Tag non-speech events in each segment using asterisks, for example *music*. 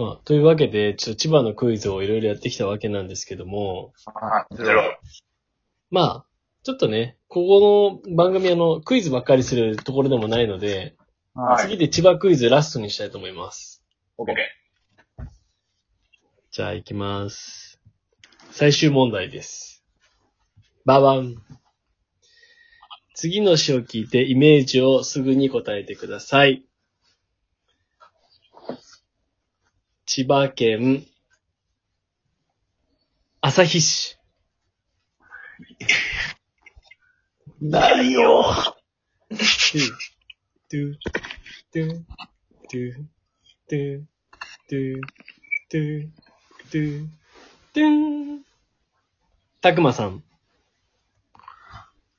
まあ、というわけで、ちょっと千葉のクイズをいろいろやってきたわけなんですけども、はい。ゼロ。まあ、ちょっとね、ここの番組あの、クイズばっかりするところでもないので、はい。次で千葉クイズラストにしたいと思います。オッケじゃあ行きます。最終問題です。ババン。次の詩を聞いてイメージをすぐに答えてください。千葉県、旭市。何いよ。トゥ、トゥ、トゥ、トゥ、トゥ、トゥ、トゥ、トゥン。たくまさん。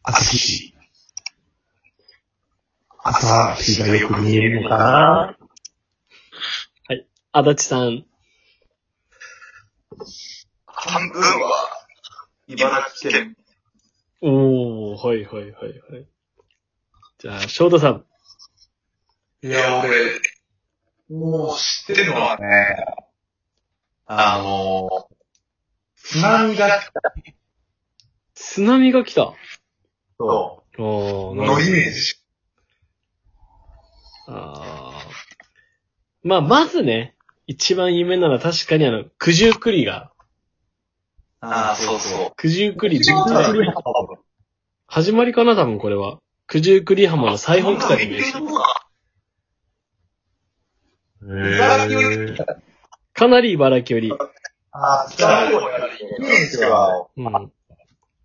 朝日。朝日がよく見えるのかな？足立さん。半分は、茨城県。おー、はいはいはいはい。じゃあ、翔太さん。いや、俺、もう知ってるのはね、あの、津波が来た津波が来た。と、おー、なるほのどイメージ。あーまあ、まずね、一番有名なのは確かにあの、九十九里が、ああ、そうそう。九十九里始まりかな多分これは。九十九里浜の最北端に茨城より、かなり茨城より。ああ、津波をやるイメージは、うん。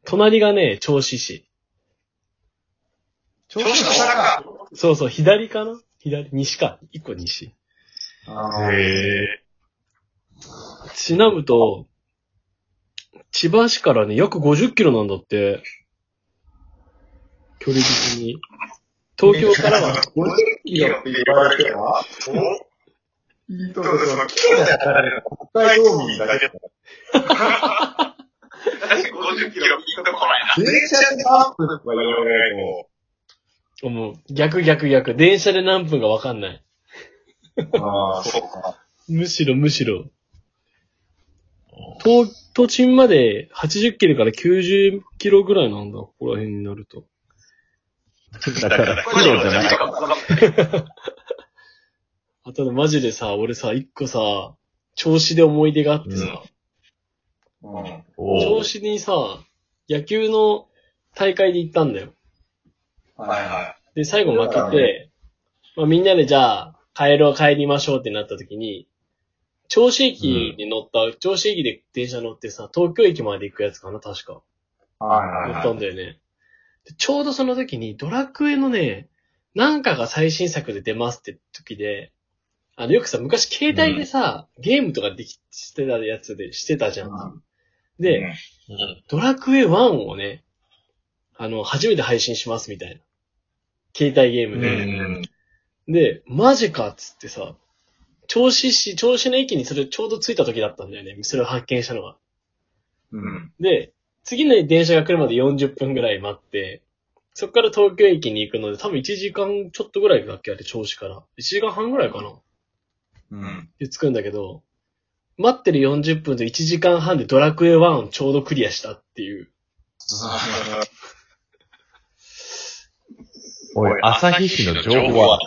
隣がね、銚子市。調子の下か。そうそう、左かな？左、西か。一個西。へちなむと、千葉市からね、約50キロなんだって。距離的に。東京からは、いや、って言われては？いいとこその、キロで測られる北海道民だけだ。確かに50キロピンとこないな。電車で何分とか言われるもう、逆逆逆。電車で何分かわかんない。と。ああ、そうか。むしろむしろ。東、都心まで80キロから90キロぐらいなんだ。ここら辺になると。だから、キロじゃないかも。*laughs* あとね、マジでさ、俺さ、一個さ、調子で思い出があってさ、うん。調子にさ、野球の大会で行ったんだよ。はいはで、最後負けて、まあみんなでじゃあ、帰ろう、帰りましょうってなった時に、銚子駅に乗った、銚子駅で電車乗ってさ、東京駅まで行くやつかな、確か。い。はい乗ったんだよね。でちょうどその時にドラクエのね、なんかが最新作で出ますって時で、あの、よくさ、昔携帯でさ、ゲームとかでき、してたやつで、してたじゃん。うんで、ドラクエ1をね、あの、初めて配信しますみたいな。携帯ゲームうで。ん。で、マジかっつってさ、銚子市、銚子の駅にそれちょうど着いた時だったんだよね。それを発見したのは。うん。で、次の電車が来るまで40分ぐらい待って、そっから東京駅に行くので、多分1時間ちょっとぐらいだっけあれ、銚子から。1時間半ぐらいかなうん。で、着くんだけど、待ってる40分と1時間半でドラクエ1をちょうどクリアしたっていう。*laughs* おい、朝日市の情報は、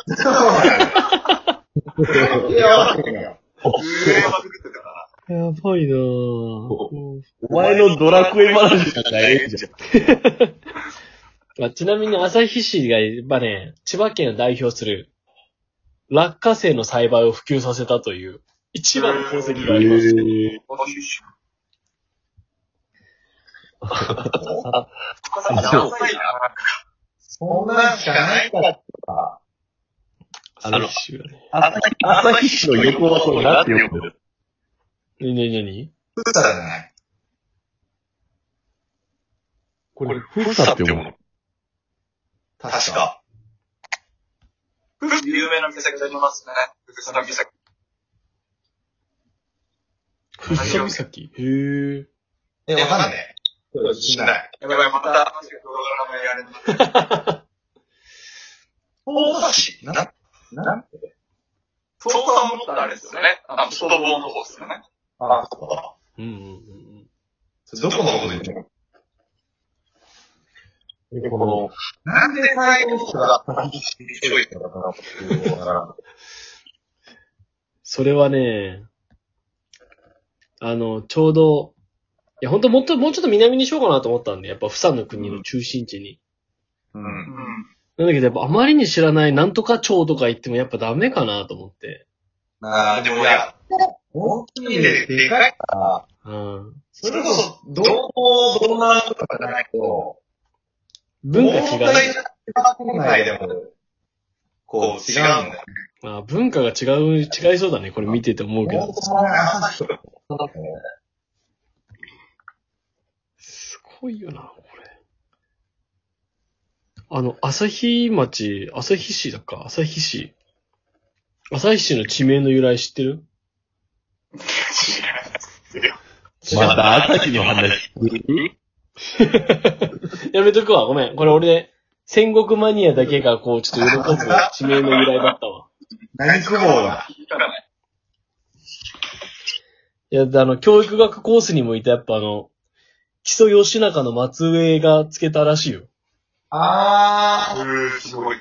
い *laughs* や、ばいなぁ。お前のドラクエ話じゃないじゃん。*laughs* まあ、ちなみに旭市が、やっぱね、千葉県を代表する、落花生の栽培を普及させたという、一番の功績があります。そんなんしかないから。旭市がね。朝日市の横はこれなんて読むなになになにふさじゃない。これ、ふさって読むの確か。有名な岬がありますね。ふさの岬。ふっさ岬へぇえ、わかんない。自信ない。やばい、また、マジで動画がやれない。大橋な、なん？て操作はもっとあれですよね。あの、外房の方ですよね。あ、そうだ。うんうんうんそれどこのこと言ってんのでこの、なんで最後の人が先に強いのかなっていうのが *laughs* それはね、あの、ちょうど、いや、本当もっと、もうちょっと南にしようかなと思ったんで、やっぱ、フサの国の中心地に。うん。なんだけど、やっぱ、あまりに知らないなんとか町とか言っても、やっぱダメかなと思って。ああ、でもいや、大きいで、でかいから、うん。それこそ、どう、どうなんとかじゃないと、文化違う。国内でも、こう、違うんだよね。あ文化が違う、違いそうだね。これ見てて思うけど。すごいよな、これ。あの、旭町、旭市だっか？旭市。旭市の地名の由来知ってる？また朝日の話。*laughs* やめとくわ、ごめん。これ俺、戦国マニアだけがこう、ちょっと喜ぶ地名の由来だったわ。何雲だ？いや、あの、教育学コースにもいた、やっぱあの、木曽義仲の末裔がつけたらしいよ。あー。すごい。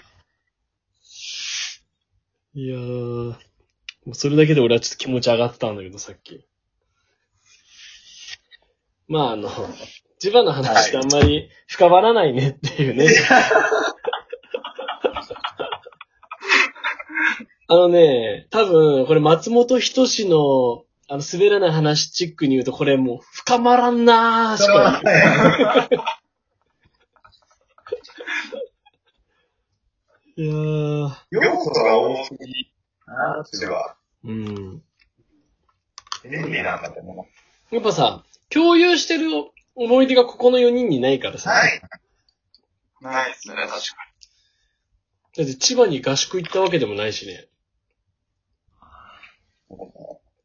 いやー、もうそれだけで俺はちょっと気持ち上がってたんだけど、さっき。まあ、あの、*laughs* 千葉の話ってあんまり深まらないねっていうね。*laughs* あのね、多分、これ松本人志の、あの、滑らない話チックに言うと、これもう、深まらんなーしか言う。いやー、要素が多すぎ。あー、では、うん。便利なんだけども。やっぱさ、共有してる思い出がここの4人にないからさ。ない。ないですね、確かだって千葉に合宿行ったわけでもないしね。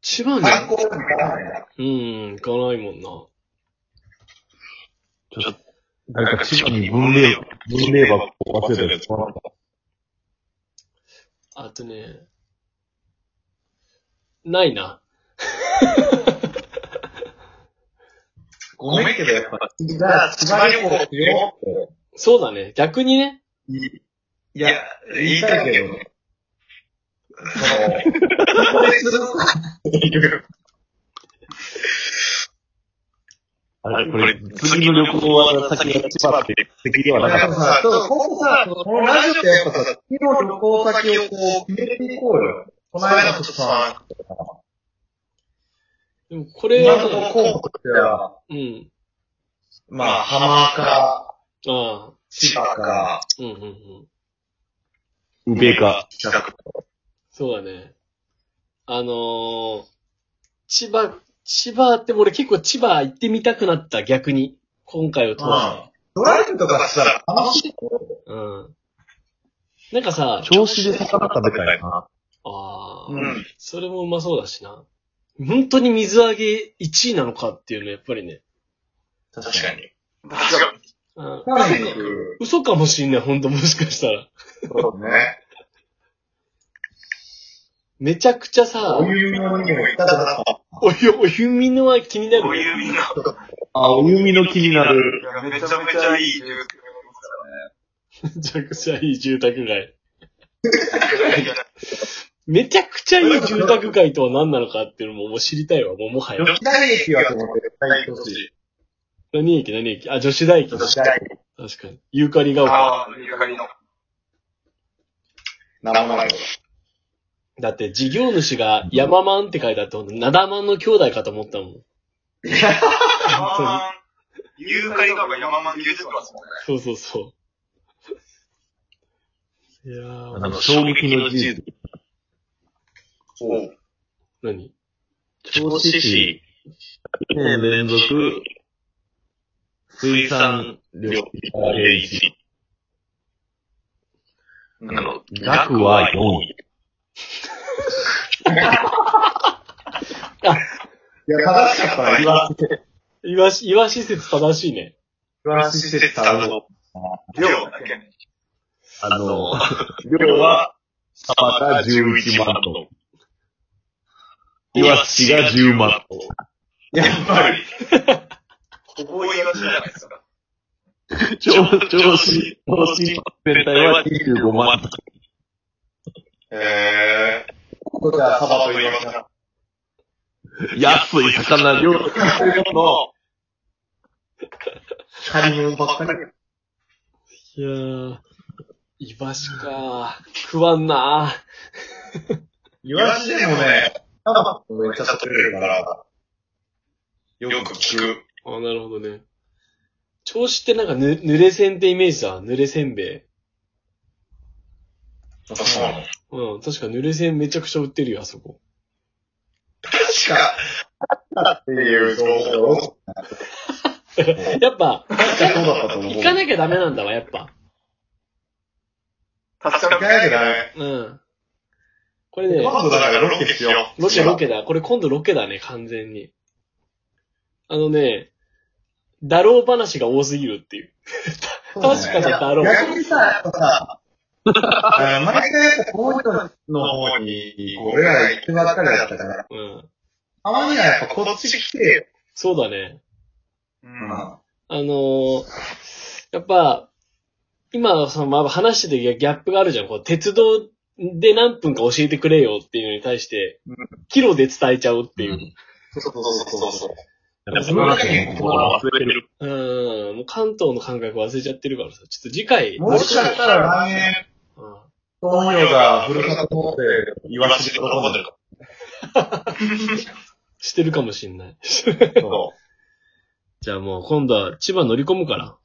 千葉に。に、観光に行かないな。うん、行かないもんな。なんか千葉に文明、文明箱を忘れたやつ。あとね、ないな。ごめんけど、やっぱ、じゃあ、千葉旅行しよ。そうだね。逆にね。いや、言いたいけどね。その、これするっていう。あれ、これ、次の旅行は先が千葉って敵ではなかった。さ、そう、ここさ、このラジオってやっぱさ、次の旅行先をこう、決めていこうよ。この間ちょっとさ、でもこれは今の候補としては、うん。まあ、浜か、ああ、千葉か、うんうんうん。宇部か。近く。そうだね。あのー、千葉、千葉って俺結構千葉行ってみたくなった、逆に。今回を通して。ドライブとかしたら楽しい。うん。なんかさ、調子で魚食べたいな。ああ、うん。それもうまそうだしな。本当に水揚げ1位なのかっていうのやっぱりね。確かに。確かに。うん。嘘かもしんない、本当もしかしたら。そうね。めちゃくちゃさ、お湯見のにも行ったからさ。お湯、お湯見のは気になるね。湯見の。あ、お湯見の気になる。めちゃめちゃいい。めちゃくちゃいい住宅街。*laughs* めちゃくちゃいい住宅街とは何なのかっていうのももう知りたいわ、もうもはや。女子大駅はと思って。何駅何駅？あ、女子大駅だ。女子大駅。確かに。ユーカリが丘。ああ、ゆかりの。なんもないけど。だって事業主が山マンって書いてあって、ほんとナダマンの兄弟かと思ったもん。いや、ユーカリが丘山マンに出てますもんね。そうそうそう。いやー、あの、衝撃の事実。おう。何銚子市、2年連続、水産旅例市。ああの、額は4位。いや、正しかったら言わせて。いわし、いわし説正しいね。言わせてたの。量だけね。あの、量は、サバが11万トン。イワシが10万頭。やっぱり。ここイワシじゃないですか。調調子、調子全体は25万頭。へー。ここじゃあ、サバとイワシだ。安い魚料理の、借り物ばっかり。いやー、イワシかー食わんなーイワシでもね、サバめっちゃ取れるから、よ。く聞く。あ、なるほどね。銚子ってなんかぬ、濡れせんってイメージだ。濡れせんべい。あそうなのうん、確か濡れせんめちゃくちゃ売ってるよ、あそこ。確か、っていう情報を、やっぱ、そうだったと思う。行かなきゃダメなんだわ、やっぱ。確かめないとダメ。うん。これね、今度だからロケしよう。ロケロケだ。これ今度ロケだね、完全に。あのね、だろう話が多すぎるっていう。確かにだろう。逆にさ、やっぱさ、毎回やっぱこういうのの方に、こう俺ら行ってばっかりだったから、うん。たまにはやっぱこっち来てよ。そうだね。うん。あのー、やっぱ、今、その、まあ、話しててギャップがあるじゃん。こう、鉄道で何分か教えてくれよっていうのに対してうん、キロで伝えちゃうっていう。そうそうそうそう。やっぱその中に心忘れてる。うん、もう関東の感覚忘れちゃってるからさ、ちょっと次回、もしかしたら来年、うん東洋がふるさと納税、言わせて喜んでるしてるかもしんない。そ *laughs* じゃあもう今度は千葉乗り込むから。う。